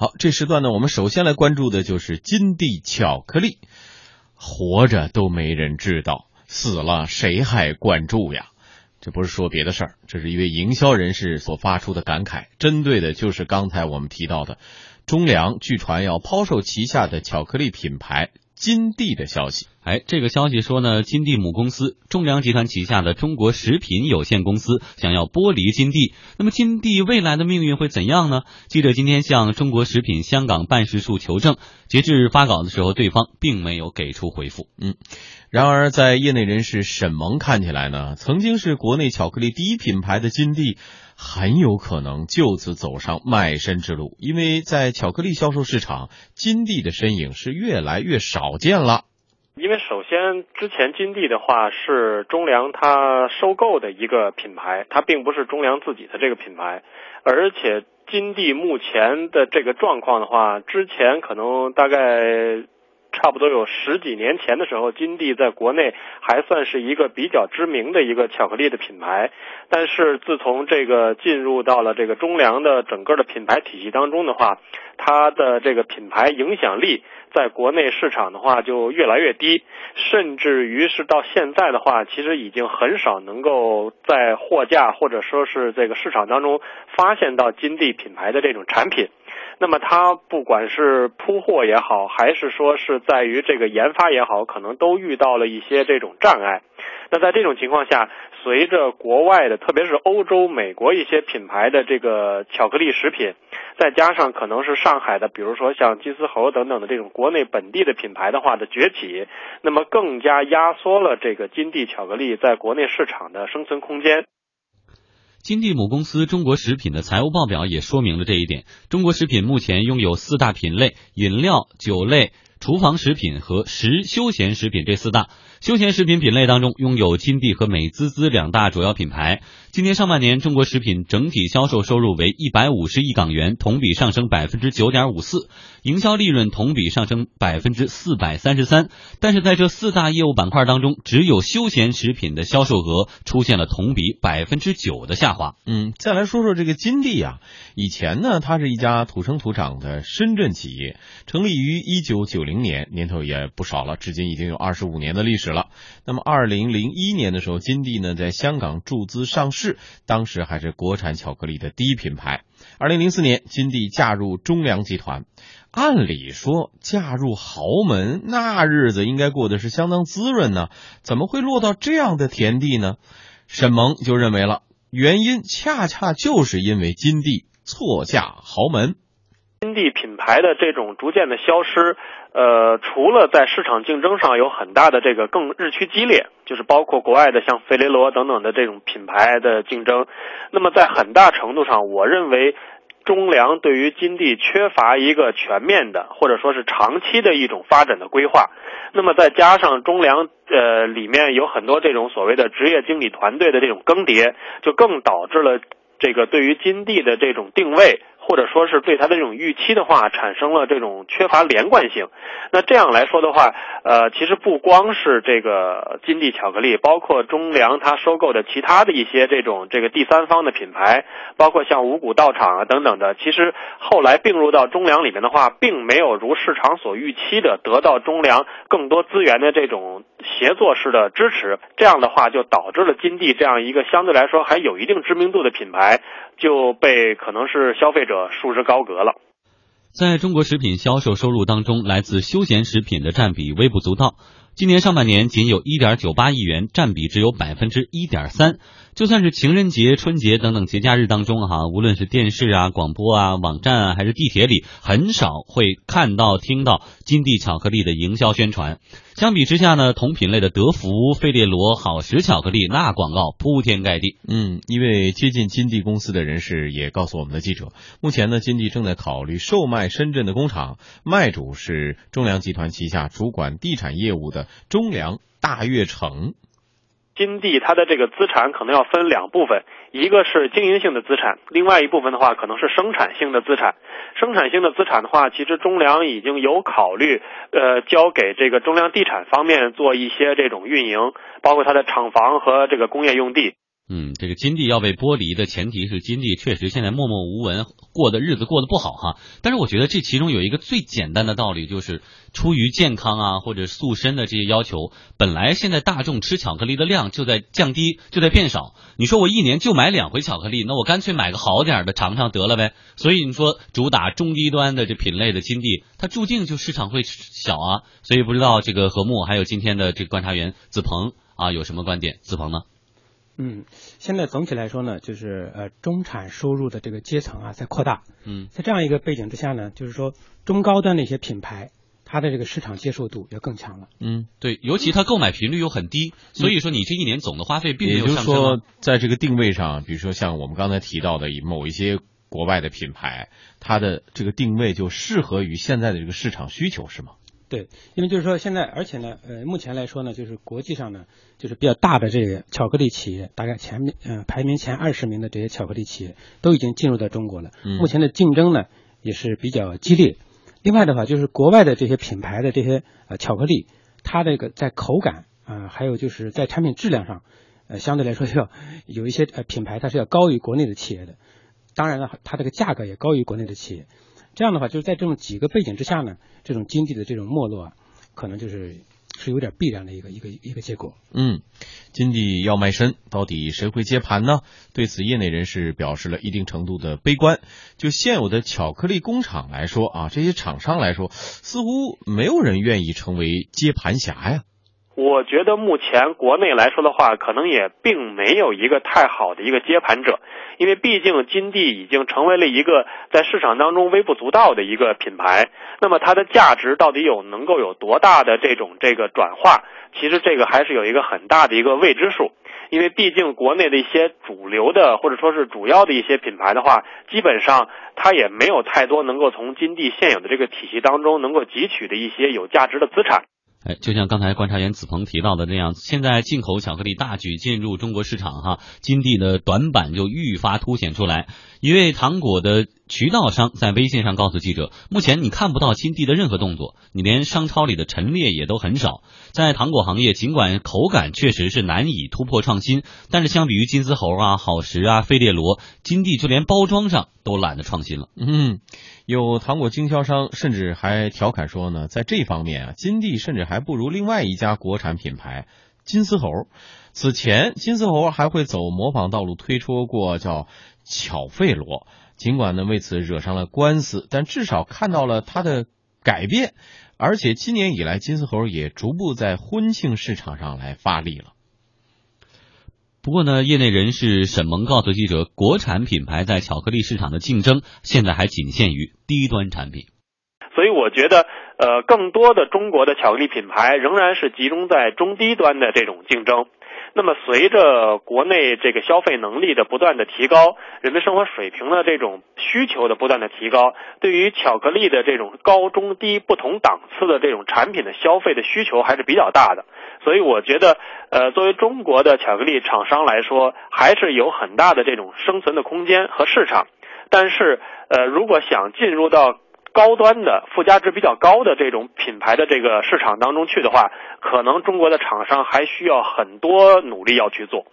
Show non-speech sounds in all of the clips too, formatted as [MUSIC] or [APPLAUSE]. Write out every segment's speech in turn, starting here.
好，这时段呢，我们首先来关注的就是金地巧克力，活着都没人知道，死了谁还关注呀？这不是说别的事儿，这是一位营销人士所发出的感慨，针对的就是刚才我们提到的中粮据传要抛售旗下的巧克力品牌金地的消息。哎，这个消息说呢，金地母公司中粮集团旗下的中国食品有限公司想要剥离金地，那么金地未来的命运会怎样呢？记者今天向中国食品香港办事处求证，截至发稿的时候，对方并没有给出回复。嗯，然而在业内人士沈萌看起来呢，曾经是国内巧克力第一品牌的金地，很有可能就此走上卖身之路，因为在巧克力销售市场，金地的身影是越来越少见了。因为首先，之前金地的话是中粮它收购的一个品牌，它并不是中粮自己的这个品牌，而且金地目前的这个状况的话，之前可能大概。差不多有十几年前的时候，金地在国内还算是一个比较知名的一个巧克力的品牌。但是自从这个进入到了这个中粮的整个的品牌体系当中的话，它的这个品牌影响力在国内市场的话就越来越低，甚至于是到现在的话，其实已经很少能够在货架或者说是这个市场当中发现到金地品牌的这种产品。那么它不管是铺货也好，还是说是在于这个研发也好，可能都遇到了一些这种障碍。那在这种情况下，随着国外的，特别是欧洲、美国一些品牌的这个巧克力食品，再加上可能是上海的，比如说像金丝猴等等的这种国内本地的品牌的话的崛起，那么更加压缩了这个金地巧克力在国内市场的生存空间。金地母公司中国食品的财务报表也说明了这一点。中国食品目前拥有四大品类：饮料、酒类。厨房食品和食休闲食品这四大休闲食品品类当中，拥有金地和美滋滋两大主要品牌。今年上半年，中国食品整体销售收入为一百五十亿港元，同比上升百分之九点五四，营销利润同比上升百分之四百三十三。但是在这四大业务板块当中，只有休闲食品的销售额出现了同比百分之九的下滑。嗯，再来说说这个金地啊，以前呢，它是一家土生土长的深圳企业，成立于一九九。零年年头也不少了，至今已经有二十五年的历史了。那么，二零零一年的时候，金地呢在香港注资上市，当时还是国产巧克力的第一品牌。二零零四年，金地嫁入中粮集团。按理说，嫁入豪门，那日子应该过得是相当滋润呢，怎么会落到这样的田地呢？沈萌就认为了，原因恰恰就是因为金地错嫁豪门。金地品牌的这种逐渐的消失，呃，除了在市场竞争上有很大的这个更日趋激烈，就是包括国外的像费雷罗等等的这种品牌的竞争，那么在很大程度上，我认为中粮对于金地缺乏一个全面的或者说是长期的一种发展的规划，那么再加上中粮呃里面有很多这种所谓的职业经理团队的这种更迭，就更导致了这个对于金地的这种定位。或者说是对它的这种预期的话，产生了这种缺乏连贯性。那这样来说的话，呃，其实不光是这个金地巧克力，包括中粮它收购的其他的一些这种这个第三方的品牌，包括像五谷道场啊等等的，其实后来并入到中粮里面的话，并没有如市场所预期的得到中粮更多资源的这种协作式的支持。这样的话，就导致了金地这样一个相对来说还有一定知名度的品牌。就被可能是消费者束之高阁了。在中国食品销售收入当中，来自休闲食品的占比微不足道。今年上半年仅有一点九八亿元，占比只有百分之一点三。就算是情人节、春节等等节假日当中，哈，无论是电视啊、广播啊、网站啊，还是地铁里，很少会看到、听到金地巧克力的营销宣传。相比之下呢，同品类的德芙、费列罗、好时巧克力，那广告铺天盖地。嗯，一位接近金地公司的人士也告诉我们的记者，目前呢，金地正在考虑售卖深圳的工厂，卖主是中粮集团旗下主管地产业务的。中粮大悦城，金地它的这个资产可能要分两部分，一个是经营性的资产，另外一部分的话可能是生产性的资产。生产性的资产的话，其实中粮已经有考虑，呃，交给这个中粮地产方面做一些这种运营，包括它的厂房和这个工业用地。嗯，这个金地要被剥离的前提是金地确实现在默默无闻，过的日子过得不好哈。但是我觉得这其中有一个最简单的道理，就是出于健康啊或者塑身的这些要求，本来现在大众吃巧克力的量就在降低，就在变少。你说我一年就买两回巧克力，那我干脆买个好点的尝尝得了呗。所以你说主打中低端的这品类的金地，它注定就市场会小啊。所以不知道这个何木还有今天的这个观察员子鹏啊有什么观点？子鹏呢？嗯，现在总体来说呢，就是呃中产收入的这个阶层啊在扩大。嗯，在这样一个背景之下呢，就是说中高端的一些品牌，它的这个市场接受度要更强了。嗯，对，尤其它购买频率又很低，所以说你这一年总的花费并没有上升就是说啊。，在这个定位上，比如说像我们刚才提到的某一些国外的品牌，它的这个定位就适合于现在的这个市场需求，是吗？对，因为就是说现在，而且呢，呃，目前来说呢，就是国际上呢，就是比较大的这个巧克力企业，大概前面呃排名前二十名的这些巧克力企业都已经进入到中国了。嗯目前的竞争呢也是比较激烈。另外的话，就是国外的这些品牌的这些呃巧克力，它这个在口感啊、还有就是在产品质量上，呃，相对来说要 [LAUGHS] 有一些呃品牌它是要高于国内的企业的。当然了，它这个价格也高于国内的企业。这样的话，就是在这种几个背景之下呢，这种经济的这种没落啊，可能就是是有点必然的一个一个一个结果。嗯，金地要卖身，到底谁会接盘呢？对此，业内人士表示了一定程度的悲观。就现有的巧克力工厂来说啊，这些厂商来说，似乎没有人愿意成为接盘侠呀。我觉得目前国内来说的话，可能也并没有一个太好的一个接盘者，因为毕竟金地已经成为了一个在市场当中微不足道的一个品牌。那么它的价值到底有能够有多大的这种这个转化？其实这个还是有一个很大的一个未知数。因为毕竟国内的一些主流的或者说是主要的一些品牌的话，基本上它也没有太多能够从金地现有的这个体系当中能够汲取的一些有价值的资产。哎，就像刚才观察员子鹏提到的那样，现在进口巧克力大举进入中国市场，哈，金地的短板就愈发凸显出来。因为糖果的渠道商在微信上告诉记者，目前你看不到金地的任何动作，你连商超里的陈列也都很少。在糖果行业，尽管口感确实是难以突破创新，但是相比于金丝猴啊、好时啊、费列罗，金地就连包装上都懒得创新了。嗯，有糖果经销商甚至还调侃说呢，在这方面啊，金地甚至还不如另外一家国产品牌金丝猴。此前，金丝猴还会走模仿道路，推出过叫巧费罗。尽管呢为此惹上了官司，但至少看到了他的改变。而且今年以来，金丝猴也逐步在婚庆市场上来发力了。不过呢，业内人士沈萌告诉记者，国产品牌在巧克力市场的竞争现在还仅限于低端产品。我觉得，呃，更多的中国的巧克力品牌仍然是集中在中低端的这种竞争。那么，随着国内这个消费能力的不断的提高，人们生活水平的这种需求的不断的提高，对于巧克力的这种高中低不同档次的这种产品的消费的需求还是比较大的。所以，我觉得，呃，作为中国的巧克力厂商来说，还是有很大的这种生存的空间和市场。但是，呃，如果想进入到高端的附加值比较高的这种品牌的这个市场当中去的话，可能中国的厂商还需要很多努力要去做。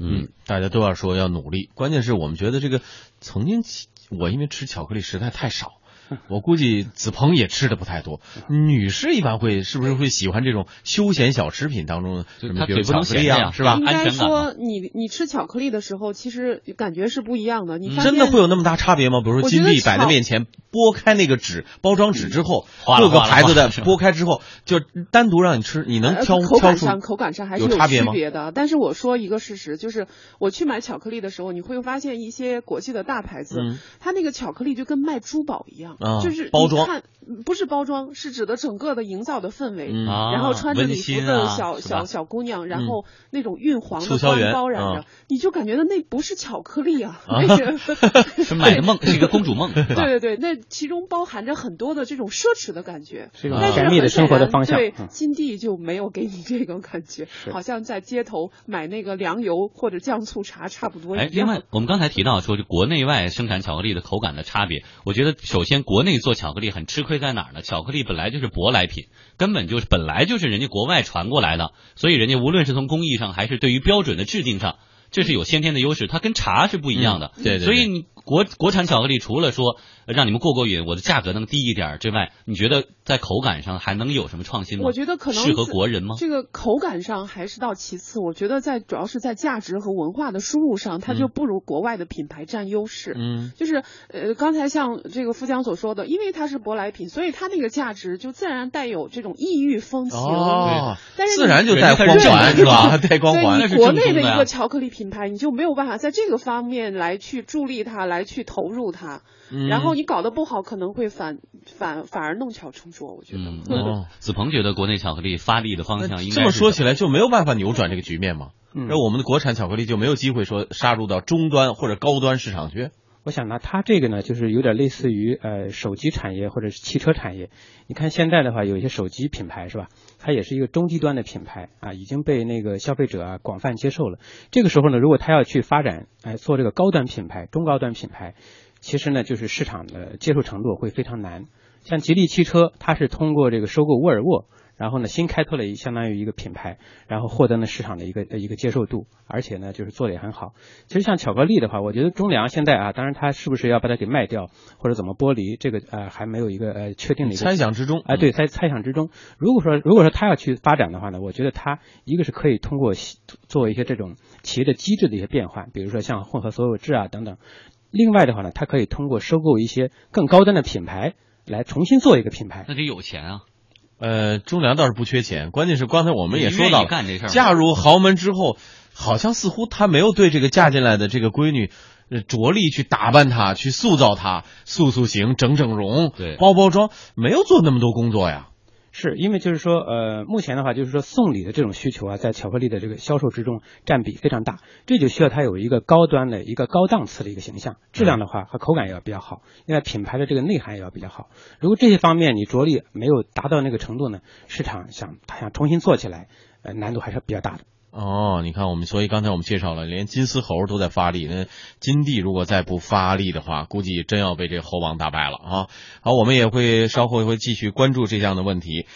嗯，大家都要说要努力，关键是我们觉得这个曾经我因为吃巧克力实在太少。[LAUGHS] 我估计子鹏也吃的不太多，女士一般会是不是会喜欢这种休闲小食品当中的什么，比如就她嘴不能巧克力啊，闲呀是吧应？该说你你吃巧克力的时候，其实感觉是不一样的。你真的会有那么大差别吗？比如说金币摆在面前，剥开那个纸包装纸之后，各个牌子的剥开之后，就单独让你吃，你能呃挑挑出口感上口感上还是有有差别吗？区别的。但是我说一个事实，就是我去买巧克力的时候，你会发现一些国际的大牌子，嗯它那个巧克力就跟卖珠宝一样，啊就是包装看不是包装，是指的整个的营造的氛围。嗯啊然后穿着礼服温馨的啊小、小小姑娘，然嗯后那种晕黄的光促销员包染着，啊你就感觉到那不是巧克力啊，啊那个 [LAUGHS] 是买的梦，是一个公主梦？[LAUGHS] 对对对，那其中包含着很多的这种奢侈的感觉，是一种但是甜蜜的很生活的显然对方向嗯，金地就没有给你这种感觉，好像在街头买那个粮油或者酱醋茶差不多哎，一样。另外，我们刚才提到说，就国内外生产巧克力的口感的差别，我觉得首先国内做巧克力很吃亏在哪儿呢？巧克力本来就是舶来品，根本就是本来就是人家国外传过来的，所以人家无论是从工艺上还是对于标准的制定上，这是有先天的优势，它跟茶是不一样的。嗯对对对所以你国国产巧克力除了说呃让你们过过瘾，我的价格能低一点之外，你觉得在口感上还能有什么创新吗？我觉得可能适合国人吗？这个口感上还是到其次，我觉得在主要是在价值和文化的输入上，它就不如国外的品牌占优势。嗯就是呃，刚才像这个富江所说的，因为它是舶来品，所以它那个价值就自然带有这种异域风情。哦，但是自然就带光环是吧？带光环对是你国内的一个巧克力品牌，你就没有办法在这个方面来去助力它，来去投入它。嗯然后你搞得不好，可能会反反反而弄巧成拙。我觉得。嗯，哦子鹏觉得国内巧克力发力的方向应该这么说起来就没有办法扭转这个局面吗？嗯那我们的国产巧克力就没有机会说杀入到中端或者高端市场去？我想呢，它这个呢，就是有点类似于呃手机产业或者是汽车产业。你看现在的话，有一些手机品牌是吧？它也是一个中低端的品牌啊，已经被那个消费者啊广泛接受了。这个时候呢，如果它要去发展，哎、做这个高端品牌、中高端品牌，其实呢，就是市场的接受程度会非常难。像吉利汽车，它是通过这个收购沃尔沃，然后呢新开拓了一相当于一个品牌，然后获得了市场的一个呃一个接受度，而且呢就是做的也很好。其实像巧克力的话，我觉得中粮现在啊，当然它是不是要把它给卖掉或者怎么剥离，这个呃还没有一个呃确定的一个猜想之中哎，对，在猜想之中。如果说如果说他要去发展的话呢，我觉得他一个是可以通过做一些这种企业的机制的一些变换，比如说像混合所有制啊等等。另外的话呢，它可以通过收购一些更高端的品牌来重新做一个品牌。那得有钱啊。呃，中粮倒是不缺钱，关键是刚才我们也说到嫁入豪门之后，好像似乎他没有对这个嫁进来的这个闺女。呃着力去打扮她，去塑造她，塑塑形、整整容，对包包装，没有做那么多工作呀。是因为就是说，呃，目前的话就是说送礼的这种需求啊，在巧克力的这个销售之中占比非常大，这就需要它有一个高端的一个高档次的一个形象，质量的话和口感也要比较好，另外品牌的这个内涵也要比较好。如果这些方面你着力没有达到那个程度呢，市场想它想重新做起来，呃，难度还是比较大的。哦，你看我们，所以刚才我们介绍了，连金丝猴都在发力。那金帝如果再不发力的话，估计真要被这猴王打败了啊！好，我们也会稍后会继续关注这样的问题。